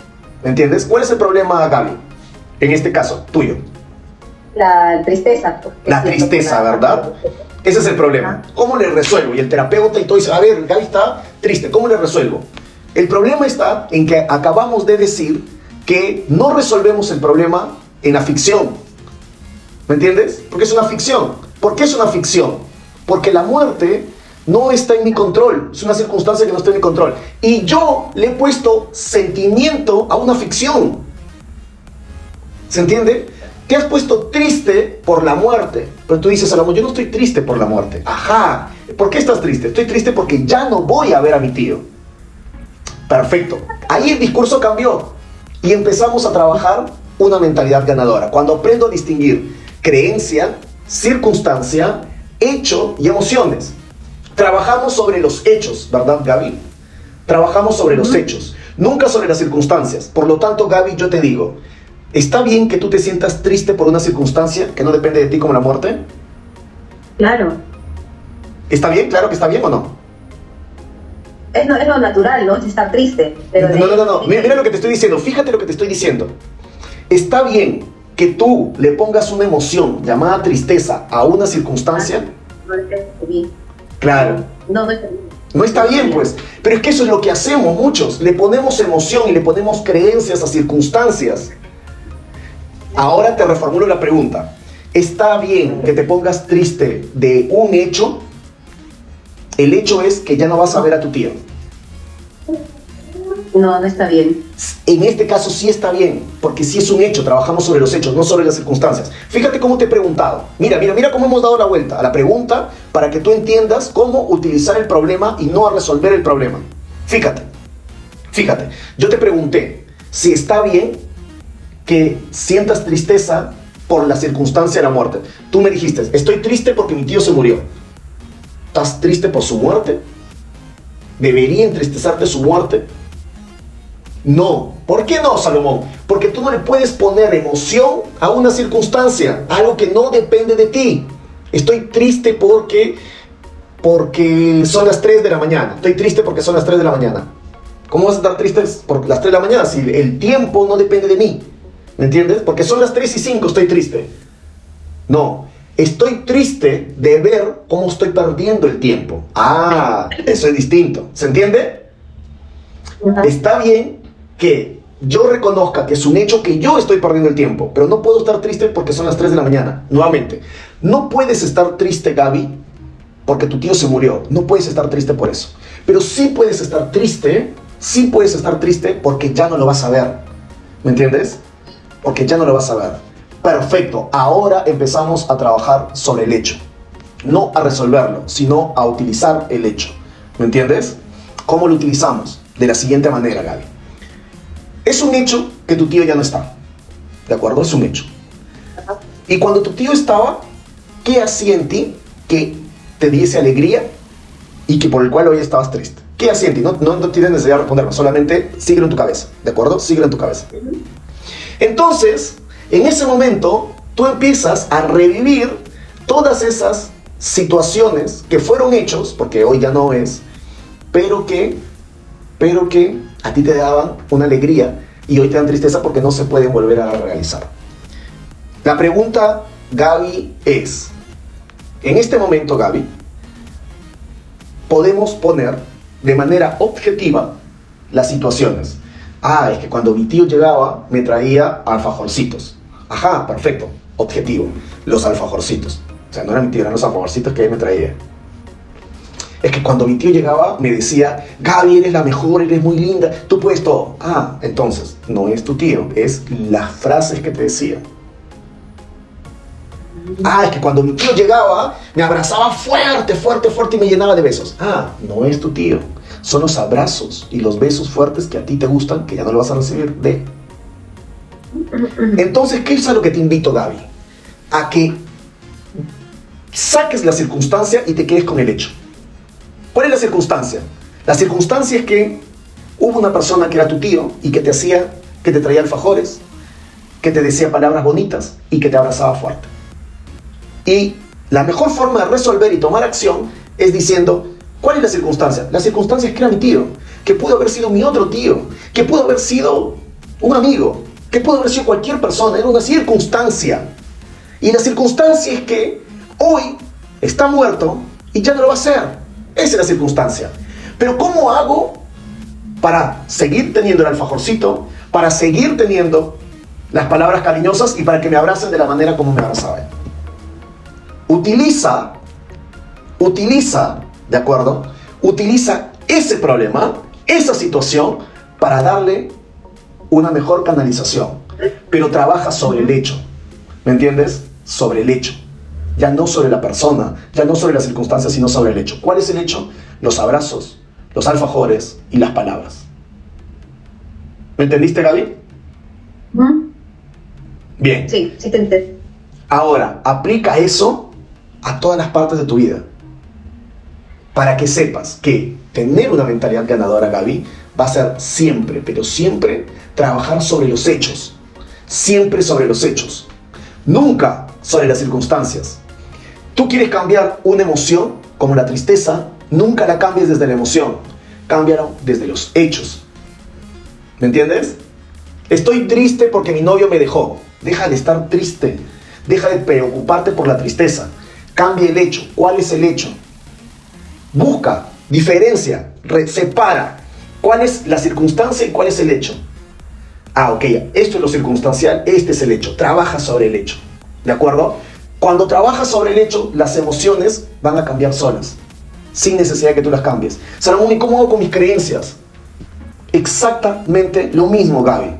¿Me entiendes? ¿Cuál es el problema, Gaby? En este caso, tuyo. La tristeza. La tristeza, ¿verdad? Ese es el problema. ¿Cómo le resuelvo? Y el terapeuta y todo dice, a ver, Gaby está triste, ¿cómo le resuelvo? El problema está en que acabamos de decir que no resolvemos el problema en la ficción. ¿Me entiendes? Porque es una ficción. ¿Por qué es una ficción? Porque la muerte no está en mi control, es una circunstancia que no está en mi control. Y yo le he puesto sentimiento a una ficción. ¿Se entiende? Te has puesto triste por la muerte. Pero tú dices, Salomón, yo no estoy triste por la muerte. Ajá. ¿Por qué estás triste? Estoy triste porque ya no voy a ver a mi tío. Perfecto. Ahí el discurso cambió. Y empezamos a trabajar una mentalidad ganadora. Cuando aprendo a distinguir creencia, circunstancia, hecho y emociones. Trabajamos sobre los hechos, ¿verdad, Gaby? Trabajamos sobre los hechos, nunca sobre las circunstancias. Por lo tanto, Gaby, yo te digo, ¿está bien que tú te sientas triste por una circunstancia que no depende de ti como la muerte? Claro. ¿Está bien? Claro que está bien o no. Es, no, es lo natural, ¿no? Es estar triste. Pero no, no, no, no. Mira, mira lo que te estoy diciendo. Fíjate lo que te estoy diciendo. Está bien que tú le pongas una emoción llamada tristeza a una circunstancia. No está bien. Claro. No, no está bien. No está bien, pues. Pero es que eso es lo que hacemos muchos. Le ponemos emoción y le ponemos creencias a circunstancias. Ahora te reformulo la pregunta. ¿Está bien que te pongas triste de un hecho? El hecho es que ya no vas a ver a tu tío. No, no está bien. En este caso sí está bien, porque sí es un hecho, trabajamos sobre los hechos, no sobre las circunstancias. Fíjate cómo te he preguntado. Mira, mira, mira cómo hemos dado la vuelta a la pregunta para que tú entiendas cómo utilizar el problema y no a resolver el problema. Fíjate, fíjate. Yo te pregunté si está bien que sientas tristeza por la circunstancia de la muerte. Tú me dijiste, estoy triste porque mi tío se murió. ¿Estás triste por su muerte? ¿Debería entristecerte su muerte? No. ¿Por qué no, Salomón? Porque tú no le puedes poner emoción a una circunstancia, algo que no depende de ti. Estoy triste porque porque son las 3 de la mañana. Estoy triste porque son las 3 de la mañana. ¿Cómo vas a estar triste por las 3 de la mañana si el tiempo no depende de mí? ¿Me entiendes? Porque son las 3 y 5, estoy triste. No, estoy triste de ver cómo estoy perdiendo el tiempo. Ah, eso es distinto. ¿Se entiende? Está bien que yo reconozca que es un hecho que yo estoy perdiendo el tiempo, pero no puedo estar triste porque son las 3 de la mañana. Nuevamente, no puedes estar triste, Gaby, porque tu tío se murió. No puedes estar triste por eso. Pero sí puedes estar triste, sí puedes estar triste porque ya no lo vas a ver. ¿Me entiendes? Porque ya no lo vas a ver. Perfecto, ahora empezamos a trabajar sobre el hecho. No a resolverlo, sino a utilizar el hecho. ¿Me entiendes? ¿Cómo lo utilizamos? De la siguiente manera, Gaby. Es un hecho que tu tío ya no está. ¿De acuerdo? Es un hecho. Y cuando tu tío estaba, ¿qué hacía en ti que te diese alegría y que por el cual hoy estabas triste? ¿Qué hacía en ti? No, no, no tienes necesidad de responderme, solamente síguelo en tu cabeza. ¿De acuerdo? Síguelo en tu cabeza. Entonces, en ese momento, tú empiezas a revivir todas esas situaciones que fueron hechos, porque hoy ya no es, pero que, pero que a ti te daban una alegría y hoy te dan tristeza porque no se pueden volver a realizar. La pregunta, Gaby, es, en este momento, Gaby, podemos poner de manera objetiva las situaciones. Ah, es que cuando mi tío llegaba me traía alfajorcitos. Ajá, perfecto, objetivo, los alfajorcitos. O sea, no eran mi tío, eran los alfajorcitos que él me traía. Es que cuando mi tío llegaba me decía, Gaby, eres la mejor, eres muy linda, tú puedes todo. Ah, entonces, no es tu tío, es las frases que te decía. Ah, es que cuando mi tío llegaba me abrazaba fuerte, fuerte, fuerte y me llenaba de besos. Ah, no es tu tío. Son los abrazos y los besos fuertes que a ti te gustan, que ya no lo vas a recibir de. Entonces, ¿qué es a lo que te invito, Gaby? A que saques la circunstancia y te quedes con el hecho. ¿Cuál es la circunstancia? La circunstancia es que hubo una persona que era tu tío y que te hacía, que te traía alfajores, que te decía palabras bonitas y que te abrazaba fuerte. Y la mejor forma de resolver y tomar acción es diciendo, ¿cuál es la circunstancia? La circunstancia es que era mi tío, que pudo haber sido mi otro tío, que pudo haber sido un amigo, que pudo haber sido cualquier persona, era una circunstancia. Y la circunstancia es que hoy está muerto y ya no lo va a ser. Esa es la circunstancia. Pero ¿cómo hago para seguir teniendo el alfajorcito, para seguir teniendo las palabras cariñosas y para que me abracen de la manera como me abrazaba él? Utiliza, utiliza, ¿de acuerdo? Utiliza ese problema, esa situación, para darle una mejor canalización. Pero trabaja sobre el hecho. ¿Me entiendes? Sobre el hecho. Ya no sobre la persona, ya no sobre las circunstancias, sino sobre el hecho. ¿Cuál es el hecho? Los abrazos, los alfajores y las palabras. ¿Me entendiste, Gaby? Bien. Sí, sí te entendí. Ahora, aplica eso a todas las partes de tu vida. Para que sepas que tener una mentalidad ganadora, Gaby, va a ser siempre, pero siempre trabajar sobre los hechos. Siempre sobre los hechos. Nunca sobre las circunstancias. Tú quieres cambiar una emoción, como la tristeza, nunca la cambies desde la emoción. Cámbialo desde los hechos. ¿Me entiendes? Estoy triste porque mi novio me dejó. Deja de estar triste. Deja de preocuparte por la tristeza. Cambia el hecho. ¿Cuál es el hecho? Busca, diferencia, separa. ¿Cuál es la circunstancia y cuál es el hecho? Ah, ok, esto es lo circunstancial, este es el hecho. Trabaja sobre el hecho. ¿De acuerdo? Cuando trabajas sobre el hecho, las emociones van a cambiar solas, sin necesidad de que tú las cambies. Será muy incómodo con mis creencias. Exactamente lo mismo, Gaby.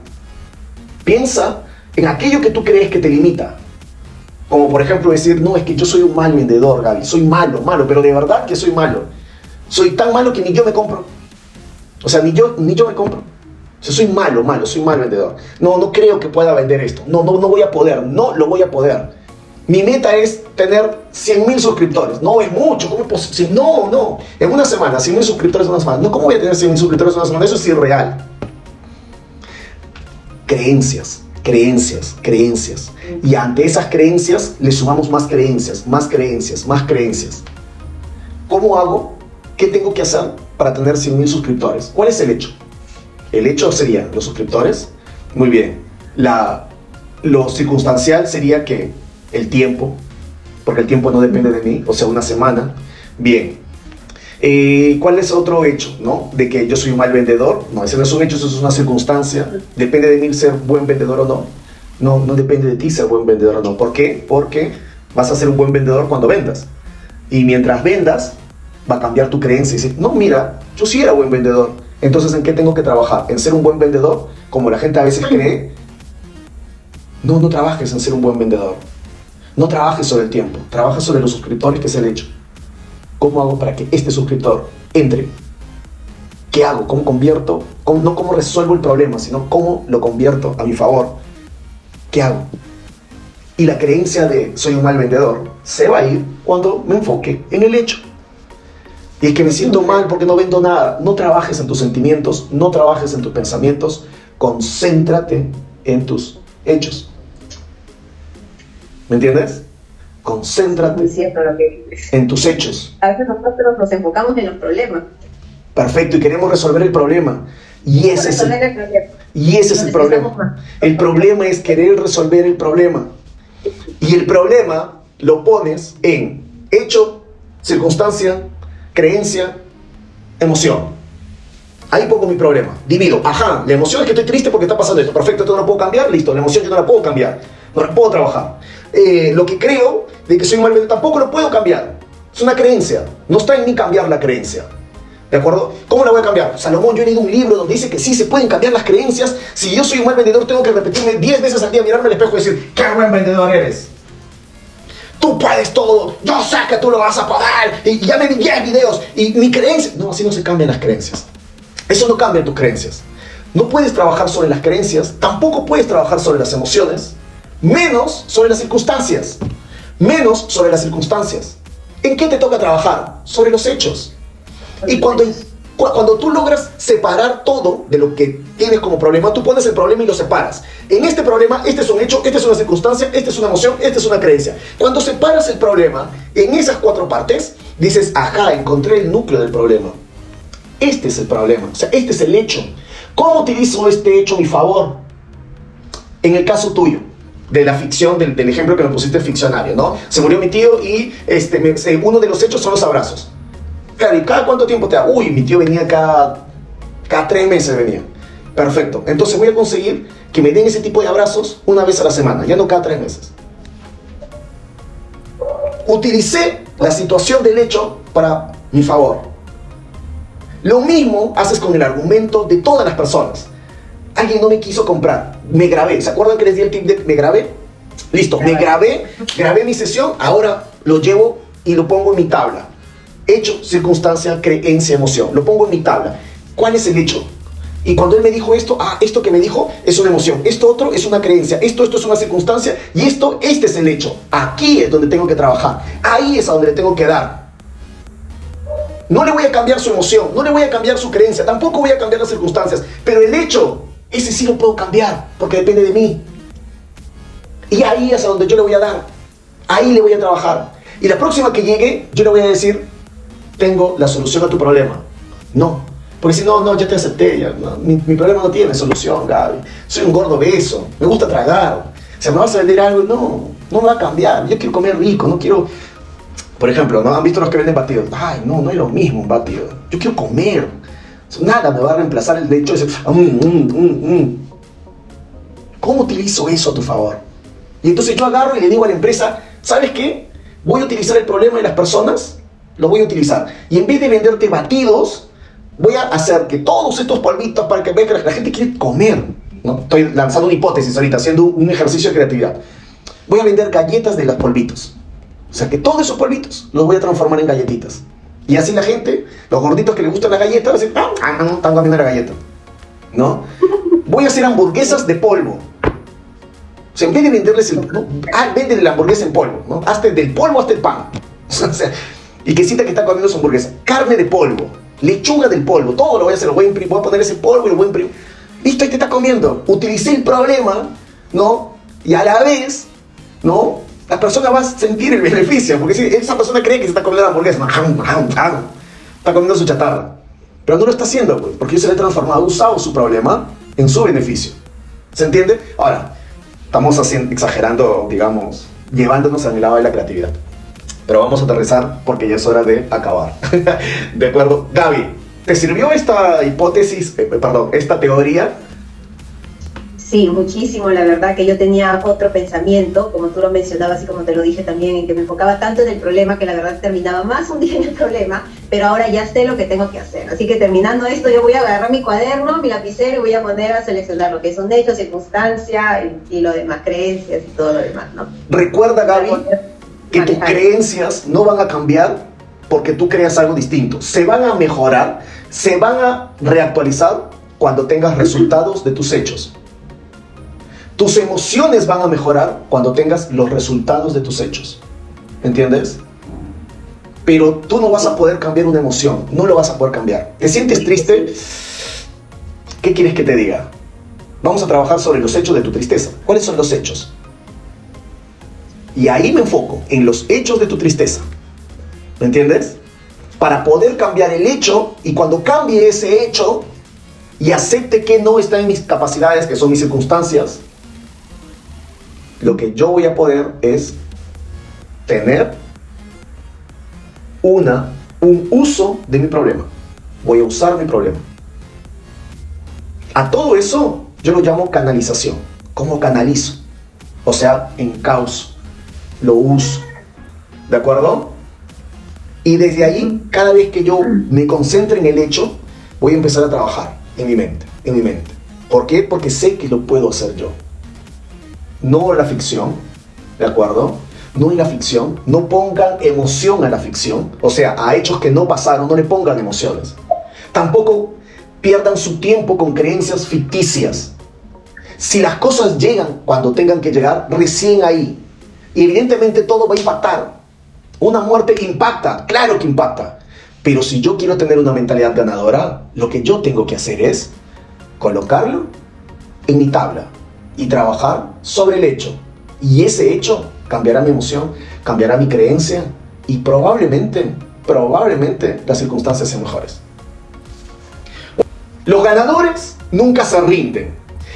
Piensa en aquello que tú crees que te limita. Como por ejemplo decir, no, es que yo soy un mal vendedor, Gaby. Soy malo, malo, pero de verdad que soy malo. Soy tan malo que ni yo me compro. O sea, ni yo, ni yo me compro. O sea, soy malo, malo, soy mal vendedor. No, no creo que pueda vender esto. No, no, no voy a poder. No lo voy a poder. Mi meta es tener 100 mil suscriptores. No es mucho. ¿Cómo es posible? No, no. En una semana, 100 mil suscriptores en una semana. No, ¿cómo voy a tener 100 mil suscriptores en una semana? Eso es irreal. Creencias, creencias, creencias. Y ante esas creencias le sumamos más creencias, más creencias, más creencias. ¿Cómo hago? ¿Qué tengo que hacer para tener 100 mil suscriptores? ¿Cuál es el hecho? El hecho sería los suscriptores. Muy bien. La, lo circunstancial sería que el tiempo, porque el tiempo no depende de mí, o sea, una semana. Bien. Eh, ¿Cuál es otro hecho? ¿no? De que yo soy un mal vendedor. No, ese no es un hecho, eso es una circunstancia. Depende de mí ser buen vendedor o no. No, no depende de ti ser buen vendedor o no. ¿Por qué? Porque vas a ser un buen vendedor cuando vendas. Y mientras vendas, va a cambiar tu creencia y no, mira, yo sí era buen vendedor. Entonces, ¿en qué tengo que trabajar? ¿En ser un buen vendedor? Como la gente a veces cree. No, no trabajes en ser un buen vendedor. No trabajes sobre el tiempo, trabaja sobre los suscriptores que se han hecho. ¿Cómo hago para que este suscriptor entre? ¿Qué hago? ¿Cómo convierto? no cómo resuelvo el problema, sino cómo lo convierto a mi favor. ¿Qué hago? Y la creencia de soy un mal vendedor se va a ir cuando me enfoque en el hecho. Y es que me siento mal porque no vendo nada. No trabajes en tus sentimientos, no trabajes en tus pensamientos, concéntrate en tus hechos. ¿Me entiendes? Concéntrate en tus hechos. A veces nosotros nos enfocamos en los problemas. Perfecto, y queremos resolver el problema. Y ese, es el, y ese es el problema. El problema es querer resolver el problema. Y el problema lo pones en hecho, circunstancia, creencia, emoción. Ahí pongo mi problema. Divido. Ajá, la emoción es que estoy triste porque está pasando esto. Perfecto, esto no lo puedo cambiar. Listo, la emoción yo no la puedo cambiar. No la puedo trabajar. Eh, lo que creo de que soy un mal vendedor tampoco lo puedo cambiar. Es una creencia. No está en mí cambiar la creencia. ¿De acuerdo? ¿Cómo la voy a cambiar? Salomón, yo he leído un libro donde dice que sí se pueden cambiar las creencias. Si yo soy un mal vendedor, tengo que repetirme 10 veces al día, mirarme al espejo y decir, qué buen vendedor eres. Tú puedes todo, yo sé que tú lo vas a poder. Y ya me vi 10 videos. Y mi creencia. No, así no se cambian las creencias. Eso no cambia tus creencias. No puedes trabajar sobre las creencias, tampoco puedes trabajar sobre las emociones, menos sobre las circunstancias. Menos sobre las circunstancias. ¿En qué te toca trabajar? Sobre los hechos. Y cuando, cuando tú logras separar todo de lo que tienes como problema, tú pones el problema y lo separas. En este problema, este es un hecho, esta es una circunstancia, esta es una emoción, esta es una creencia. Cuando separas el problema en esas cuatro partes, dices, ajá, encontré el núcleo del problema. Este es el problema, o sea, este es el hecho. ¿Cómo utilizo este hecho a mi favor? En el caso tuyo, de la ficción, del, ejemplo que me pusiste ficcionario, ¿no? Se murió mi tío y este, uno de los hechos son los abrazos. Claro, ¿y cada cuánto tiempo te da? Uy, mi tío venía cada, cada tres meses venía. Perfecto. Entonces voy a conseguir que me den ese tipo de abrazos una vez a la semana, ya no cada tres meses. Utilicé la situación del hecho para mi favor. Lo mismo haces con el argumento de todas las personas. Alguien no me quiso comprar, me grabé. ¿Se acuerdan que les di el tip de me grabé? Listo, me grabé, grabé mi sesión, ahora lo llevo y lo pongo en mi tabla. Hecho, circunstancia, creencia, emoción. Lo pongo en mi tabla. ¿Cuál es el hecho? Y cuando él me dijo esto, ah, esto que me dijo es una emoción, esto otro es una creencia, esto, esto es una circunstancia y esto, este es el hecho. Aquí es donde tengo que trabajar, ahí es a donde le tengo que dar. No le voy a cambiar su emoción, no le voy a cambiar su creencia, tampoco voy a cambiar las circunstancias, pero el hecho, ese sí lo puedo cambiar, porque depende de mí. Y ahí es a donde yo le voy a dar, ahí le voy a trabajar. Y la próxima que llegue, yo le voy a decir, tengo la solución a tu problema. No, porque si no, no, ya te acepté, ya, mi, problema no tiene solución, Gaby. Soy un gordo beso, me gusta tragar. Si me vas a vender algo, no, no me va a cambiar. Yo quiero comer rico, no quiero por ejemplo, ¿no? ¿Han visto los que venden batidos? Ay, no, no es lo mismo un batido. Yo quiero comer. Nada me va a reemplazar el hecho de decir, mm, mm, mm, ¿cómo utilizo eso a tu favor? Y entonces yo agarro y le digo a la empresa, ¿sabes qué? Voy a utilizar el problema de las personas, lo voy a utilizar. Y en vez de venderte batidos, voy a hacer que todos estos polvitos para que vean que la gente quiere comer. ¿no? Estoy lanzando una hipótesis ahorita, haciendo un ejercicio de creatividad. Voy a vender galletas de los polvitos. O sea que todos esos polvitos los voy a transformar en galletitas. Y así la gente, los gorditos que les gustan las galletas, decir, ah, ah no, están comiendo la galleta. ¿No? Voy a hacer hamburguesas de polvo. O sea, en vez de venderles el... ¿no? Ah, venden la hamburguesa en polvo, ¿no? Hazte del polvo hasta el pan. O sea, y que sienta que está comiendo su hamburguesa. Carne de polvo, lechuga del polvo, todo lo voy a hacer, lo voy a, voy a poner ese polvo y lo voy a imprimir. Listo, ahí te está comiendo. Utilicé el problema, ¿no? Y a la vez, ¿no? La persona va a sentir el beneficio, porque si esa persona cree que se está comiendo la hamburguesa, está comiendo su chatarra, pero no lo está haciendo, pues, porque se le ha transformado, usado su problema en su beneficio. ¿Se entiende? Ahora, estamos exagerando, digamos, llevándonos al lado de la creatividad. Pero vamos a aterrizar porque ya es hora de acabar. ¿De acuerdo? Gaby, ¿te sirvió esta hipótesis, eh, perdón, esta teoría Sí, muchísimo, la verdad que yo tenía otro pensamiento, como tú lo mencionabas y como te lo dije también, en que me enfocaba tanto en el problema que la verdad terminaba más un día en el problema, pero ahora ya sé lo que tengo que hacer. Así que terminando esto, yo voy a agarrar mi cuaderno, mi lapicero y voy a poner a seleccionar lo que son hechos, circunstancias y, lo demás, creencias y todo lo demás, ¿no? Recuerda, Gaby, que tus creencias no van a cambiar porque tú creas algo distinto. Se van a mejorar, se van a reactualizar cuando tengas resultados de tus hechos. Tus emociones van a mejorar cuando tengas los resultados de tus hechos. ¿Entiendes? Pero tú no vas a poder cambiar una emoción, no lo vas a poder cambiar. ¿Te sientes triste? ¿Qué quieres que te diga? Vamos a trabajar sobre los hechos de tu tristeza. ¿Cuáles son los hechos? Y ahí me enfoco, en los hechos de tu tristeza. ¿Me entiendes? Para poder cambiar el hecho y cuando cambie ese hecho y acepte que no está en mis capacidades, que son mis circunstancias, lo que yo voy a poder es tener una, un uso de mi problema. Voy a usar mi problema. A todo eso yo lo llamo canalización. ¿Cómo canalizo? O sea, en caos. Lo uso. ¿De acuerdo? Y desde ahí, cada vez que yo me concentre en el hecho, voy a empezar a trabajar en mi mente, en mi mente. ¿Por qué? Porque sé que lo puedo hacer yo no la ficción, ¿de acuerdo? No en la ficción, no pongan emoción a la ficción, o sea, a hechos que no pasaron, no le pongan emociones. Tampoco pierdan su tiempo con creencias ficticias. Si las cosas llegan cuando tengan que llegar, recién ahí, evidentemente todo va a impactar. Una muerte impacta, claro que impacta, Pero si yo quiero tener una mentalidad ganadora, lo que yo tengo que hacer es colocarlo en mi tabla y trabajar sobre el hecho. Y ese hecho cambiará mi emoción, cambiará mi creencia y probablemente, probablemente las circunstancias sean mejores. Los ganadores nunca se rinden.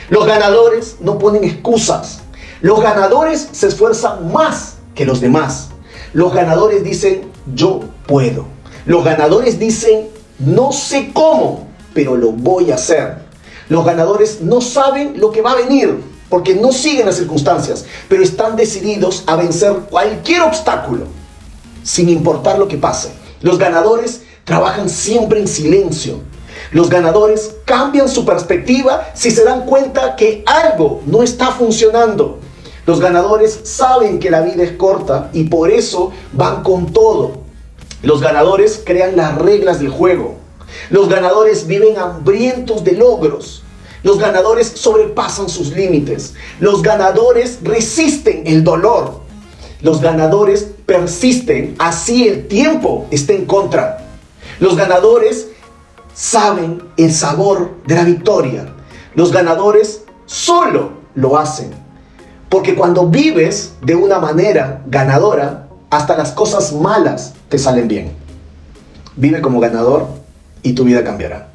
Los ganadores no ponen excusas. Los ganadores se esfuerzan más que los demás. Los ganadores dicen, yo puedo. Los ganadores dicen, no sé cómo, pero lo voy a hacer. Los ganadores no saben lo que va a venir, porque no siguen las circunstancias, pero están decididos a vencer cualquier obstáculo, sin importar lo que pase. Los ganadores trabajan siempre en silencio. Los ganadores cambian su perspectiva si se dan cuenta que algo no está funcionando. Los ganadores saben que la vida es corta y por eso van con todo. Los ganadores crean las reglas del juego. Los ganadores viven hambrientos de logros. Los ganadores sobrepasan sus límites. Los ganadores resisten el dolor. Los ganadores persisten así el tiempo esté en contra. Los ganadores saben el sabor de la victoria. Los ganadores solo lo hacen. Porque cuando vives de una manera ganadora, hasta las cosas malas te salen bien. Vive como ganador y tu vida cambiará.